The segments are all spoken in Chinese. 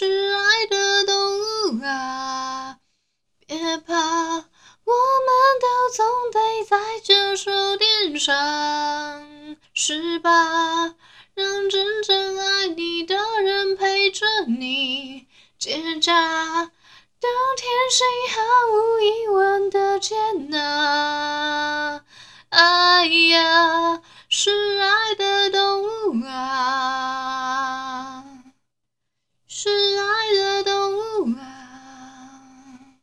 是爱的动物啊，别怕，我们都总得在这树垫上，是吧？让真正爱你的人陪着你，结扎到天星，毫无疑问的接纳。爱呀，是爱的动物啊。是爱的动物啊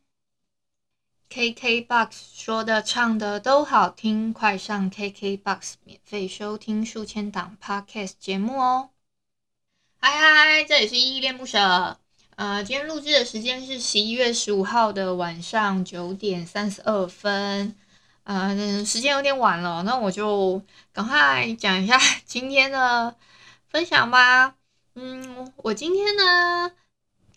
！KKBOX 说的唱的都好听，快上 KKBOX 免费收听数千档 Podcast 节目哦！嗨嗨，这里是依依恋不舍。呃，今天录制的时间是十一月十五号的晚上九点三十二分。呃，时间有点晚了，那我就赶快讲一下今天的分享吧。嗯，我今天呢，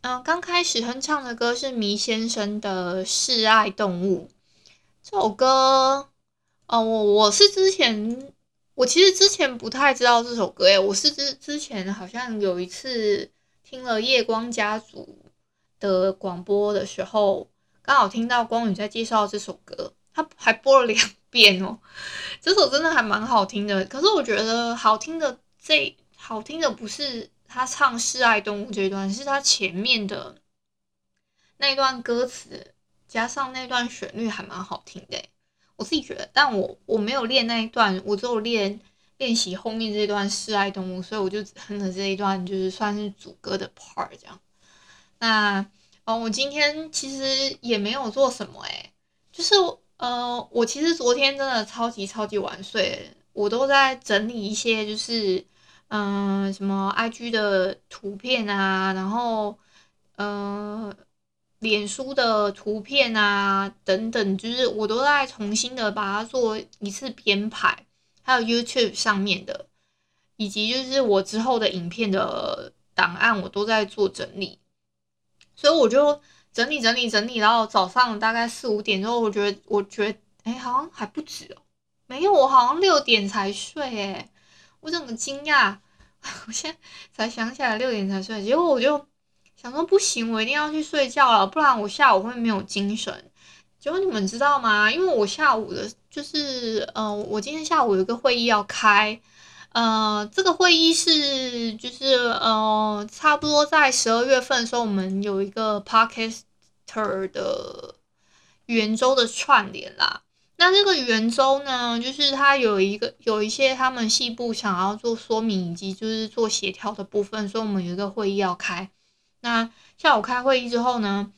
嗯、刚开始哼唱的歌是迷先生的《示爱动物》这首歌。哦、我我是之前，我其实之前不太知道这首歌诶，我是之之前好像有一次听了夜光家族的广播的时候，刚好听到光宇在介绍这首歌，他还播了两遍哦。这首真的还蛮好听的，可是我觉得好听的这好听的不是。他唱《示爱动物》这一段是他前面的那一段歌词，加上那段旋律还蛮好听的，我自己觉得。但我我没有练那一段，我只有练练习后面这段《示爱动物》，所以我就哼了这一段，就是算是主歌的 part 这样。那哦，我今天其实也没有做什么，哎，就是呃，我其实昨天真的超级超级晚睡，我都在整理一些就是。嗯，什么 IG 的图片啊，然后嗯，脸书的图片啊，等等，就是我都在重新的把它做一次编排，还有 YouTube 上面的，以及就是我之后的影片的档案，我都在做整理，所以我就整理整理整理，然后早上大概四五点之后，我觉得我觉得哎，好像还不止哦，没有，我好像六点才睡哎。我整个惊讶，我现在才想起来六点才睡，结果我就想说不行，我一定要去睡觉了，不然我下午会没有精神。结果你们知道吗？因为我下午的，就是呃，我今天下午有个会议要开，呃，这个会议是就是呃，差不多在十二月份的时候，我们有一个 Podcaster 的圆周的串联啦。那这个圆周呢，就是它有一个有一些他们细部想要做说明以及就是做协调的部分，所以我们有一个会议要开。那下午开会议之后呢，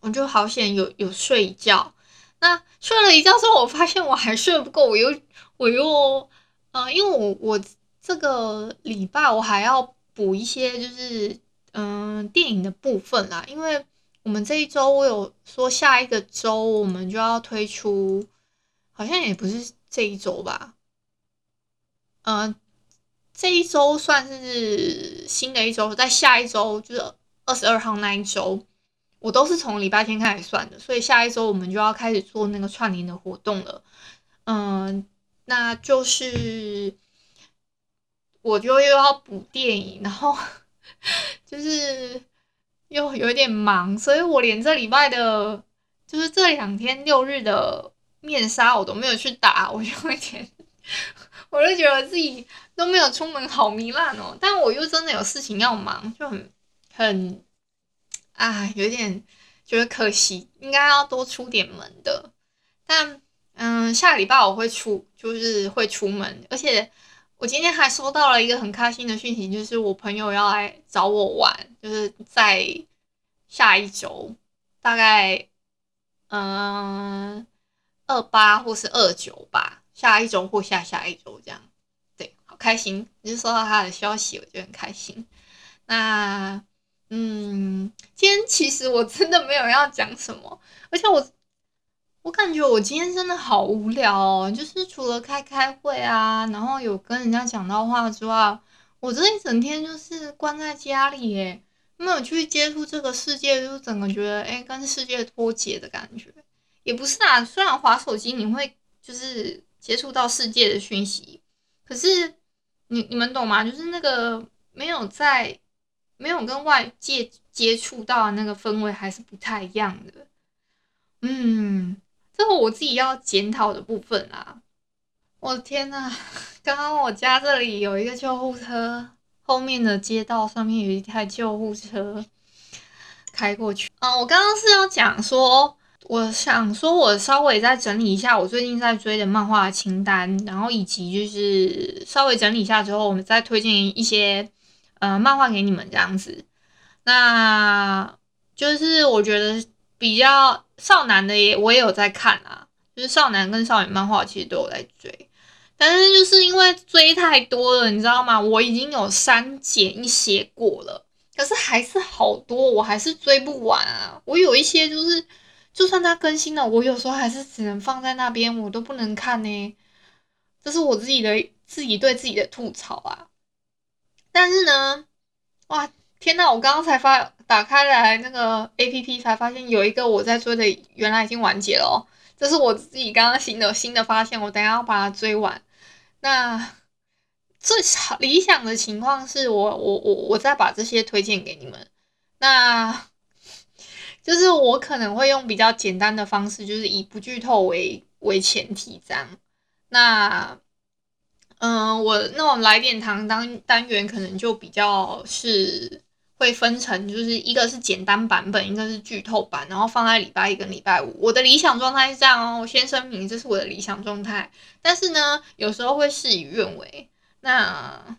我就好险有有睡一觉。那睡了一觉之后，我发现我还睡不够，我又我又呃，因为我我这个礼拜我还要补一些就是嗯、电影的部分啦，因为。我们这一周我有说下一个周我们就要推出，好像也不是这一周吧，嗯，这一周算是新的一周，在下一周就是二十二号那一周，我都是从礼拜天开始算的，所以下一周我们就要开始做那个串联的活动了，嗯，那就是我就又要补电影，然后 就是。又有点忙，所以我连这礼拜的，就是这两天六日的面纱我都没有去打，我就有点，我就觉得自己都没有出门，好糜烂哦。但我又真的有事情要忙，就很很，啊，有点觉得可惜，应该要多出点门的。但嗯，下礼拜我会出，就是会出门，而且。我今天还收到了一个很开心的讯息，就是我朋友要来找我玩，就是在下一周，大概嗯二八或是二九吧，下一周或下下一周这样。对，好开心，就收到他的消息，我就很开心。那嗯，今天其实我真的没有要讲什么，而且我我感觉我今天真的好无聊哦，就是除了开开会啊，然后有跟人家讲到话之外，我这一整天就是关在家里耶，没有去接触这个世界，就整个觉得哎，跟世界脱节的感觉。也不是啊，虽然滑手机你会就是接触到世界的讯息，可是你你们懂吗？就是那个没有在没有跟外界接触到的那个氛围还是不太一样的。嗯，这个我自己要检讨的部分啊。我的天呐，刚刚我家这里有一个救护车，后面的街道上面有一台救护车开过去。啊，我刚刚是要讲说。我想说，我稍微再整理一下我最近在追的漫画清单，然后以及就是稍微整理一下之后，我们再推荐一些呃漫画给你们这样子。那就是我觉得比较少男的也我也有在看啊，就是少男跟少女漫画其实都有在追，但是就是因为追太多了，你知道吗？我已经有删减一些过了，可是还是好多，我还是追不完啊。我有一些就是。就算它更新了，我有时候还是只能放在那边，我都不能看呢。这是我自己的自己对自己的吐槽啊。但是呢，哇，天呐，我刚刚才发打开来那个 APP，才发现有一个我在追的，原来已经完结了哦。这是我自己刚刚新的新的发现，我等下要把它追完。那最理想的情况是我我我我再把这些推荐给你们。那。就是我可能会用比较简单的方式，就是以不剧透为为前提这样。那，嗯、我那种来点糖单单元可能就比较是会分成，就是一个是简单版本，一个是剧透版，然后放在礼拜一跟礼拜五。我的理想状态是这样哦，我先声明这是我的理想状态。但是呢，有时候会事与愿违，那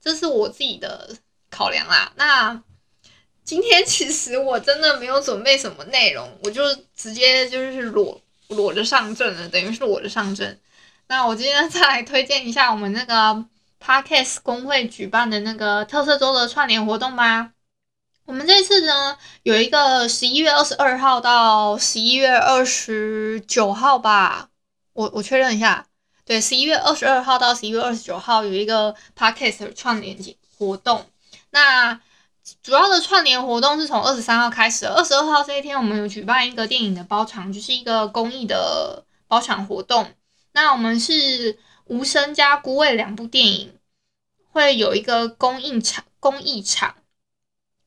这是我自己的考量啦。那。今天其实我真的没有准备什么内容，我就直接就是裸裸着上阵了，等于是裸着上阵。那我今天再来推荐一下我们那个 Podcast 公会举办的那个特色周的串联活动吗。我们这次呢有一个十一月二十二号到十一月二十九号吧，我我确认一下，对，十一月二十二号到十一月二十九号有一个 Podcast 串联活动。那主要的串联活动是从二十三号开始，二十二号这一天我们有举办一个电影的包场，就是一个公益的包场活动。那我们是《无声》加《孤味》两部电影会有一个公映场，公益场。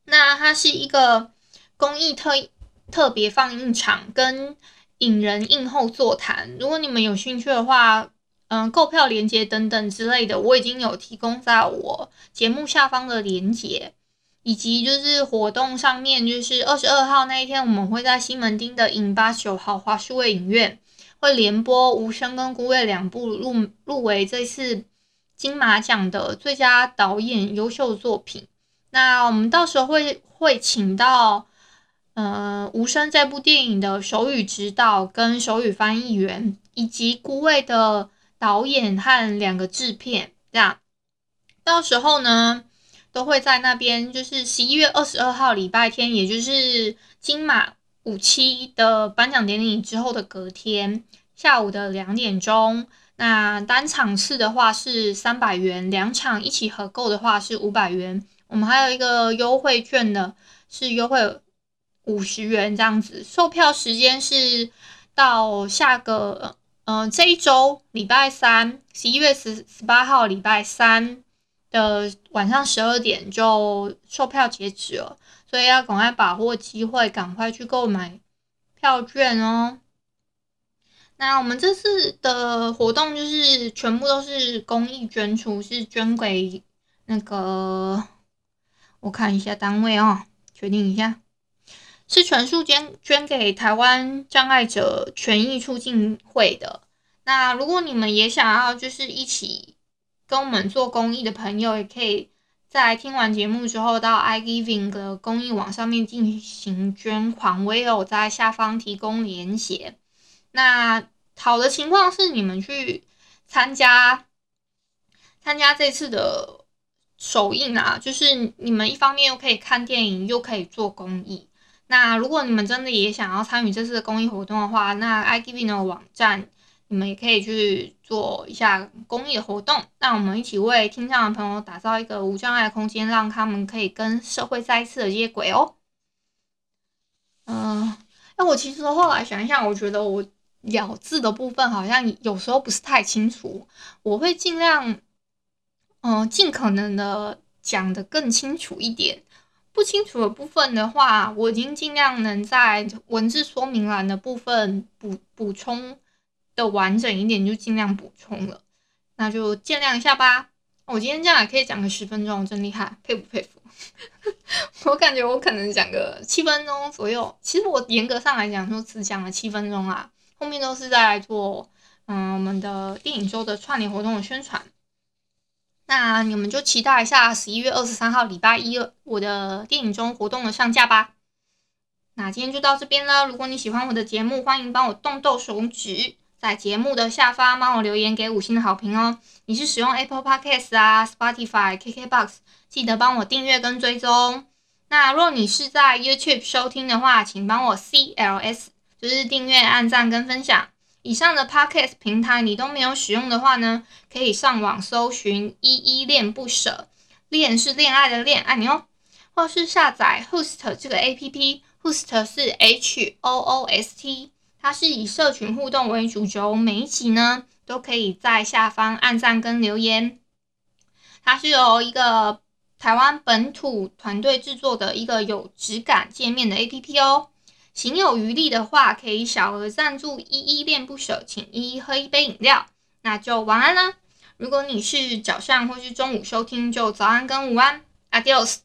那它是一个公益特特别放映场，跟影人映后座谈。如果你们有兴趣的话，嗯，购票链接等等之类的，我已经有提供在我节目下方的链接。以及就是活动上面，就是二十二号那一天，我们会在西门町的影八九号华数位影院会连播《无声》跟《孤味》两部入入围这次金马奖的最佳导演优秀作品。那我们到时候会会请到，呃，《无声》这部电影的手语指导跟手语翻译员，以及《孤味》的导演和两个制片，这样到时候呢，都会在那边，就是十一月二十二号礼拜天，也就是金马五七的颁奖典礼之后的隔天下午的两点钟。那单场次的话是三百元，两场一起合购的话是五百元。我们还有一个优惠券呢，是优惠五十元这样子。售票时间是到下个，嗯、这一周礼拜三，十一月十十八号礼拜三。的晚上十二点就售票截止了，所以要赶快把握机会，赶快去购买票券哦。那我们这次的活动就是全部都是公益捐出，是捐给那个我看一下单位哦，确定一下，是全数捐捐给台湾障碍者权益促进会的。那如果你们也想要，就是一起。跟我们做公益的朋友，也可以在听完节目之后，到 iGiving 的公益网上面进行捐款。我也有在下方提供连结。那好的情况是，你们去参加参加这次的首映啊，就是你们一方面又可以看电影，又可以做公益。那如果你们真的也想要参与这次的公益活动的话，那 iGiving 的网站，你们也可以去做一下公益活动。让我们一起为听障的朋友打造一个无障碍空间，让他们可以跟社会再一次的接轨哦。嗯、呃，那我其实后来想一下，我觉得我咬字的部分好像有时候不是太清楚，我会尽量，嗯、呃，尽可能的讲得更清楚一点。不清楚的部分的话，我已经尽量能在文字说明栏的部分补补充的完整一点，就尽量补充了。那就见谅一下吧。我今天这样也可以讲个十分钟，真厉害，佩服佩服。我感觉我可能讲个七分钟左右。其实我严格上来讲，就只讲了七分钟啦，后面都是在做嗯我们的电影周的串联活动的宣传。那你们就期待一下十一月二十三号礼拜一我的电影中活动的上架吧。那今天就到这边了。如果你喜欢我的节目，欢迎帮我动动手指，在节目的下方帮我留言给五星的好评哦。你是使用 Apple Podcast 啊、Spotify、KKBox，记得帮我订阅跟追踪。那若你是在 YouTube 收听的话，请帮我 CLS，就是订阅、按赞跟分享。以上的 Podcast 平台你都没有使用的话呢，可以上网搜寻依依恋不舍，恋是恋爱的恋，爱你哦，或是下载 Host 这个 APP，Host 是 H O O S T，它是以社群互动为主轴，每一集呢都可以在下方按赞跟留言。它是由一个台湾本土团队制作的一个有质感界面的 APP 哦。行有余力的话，可以小额赞助，依依恋不舍，请依依喝一杯饮料。那就晚安啦！如果你是早上或是中午收听，就早安跟午安，Adios。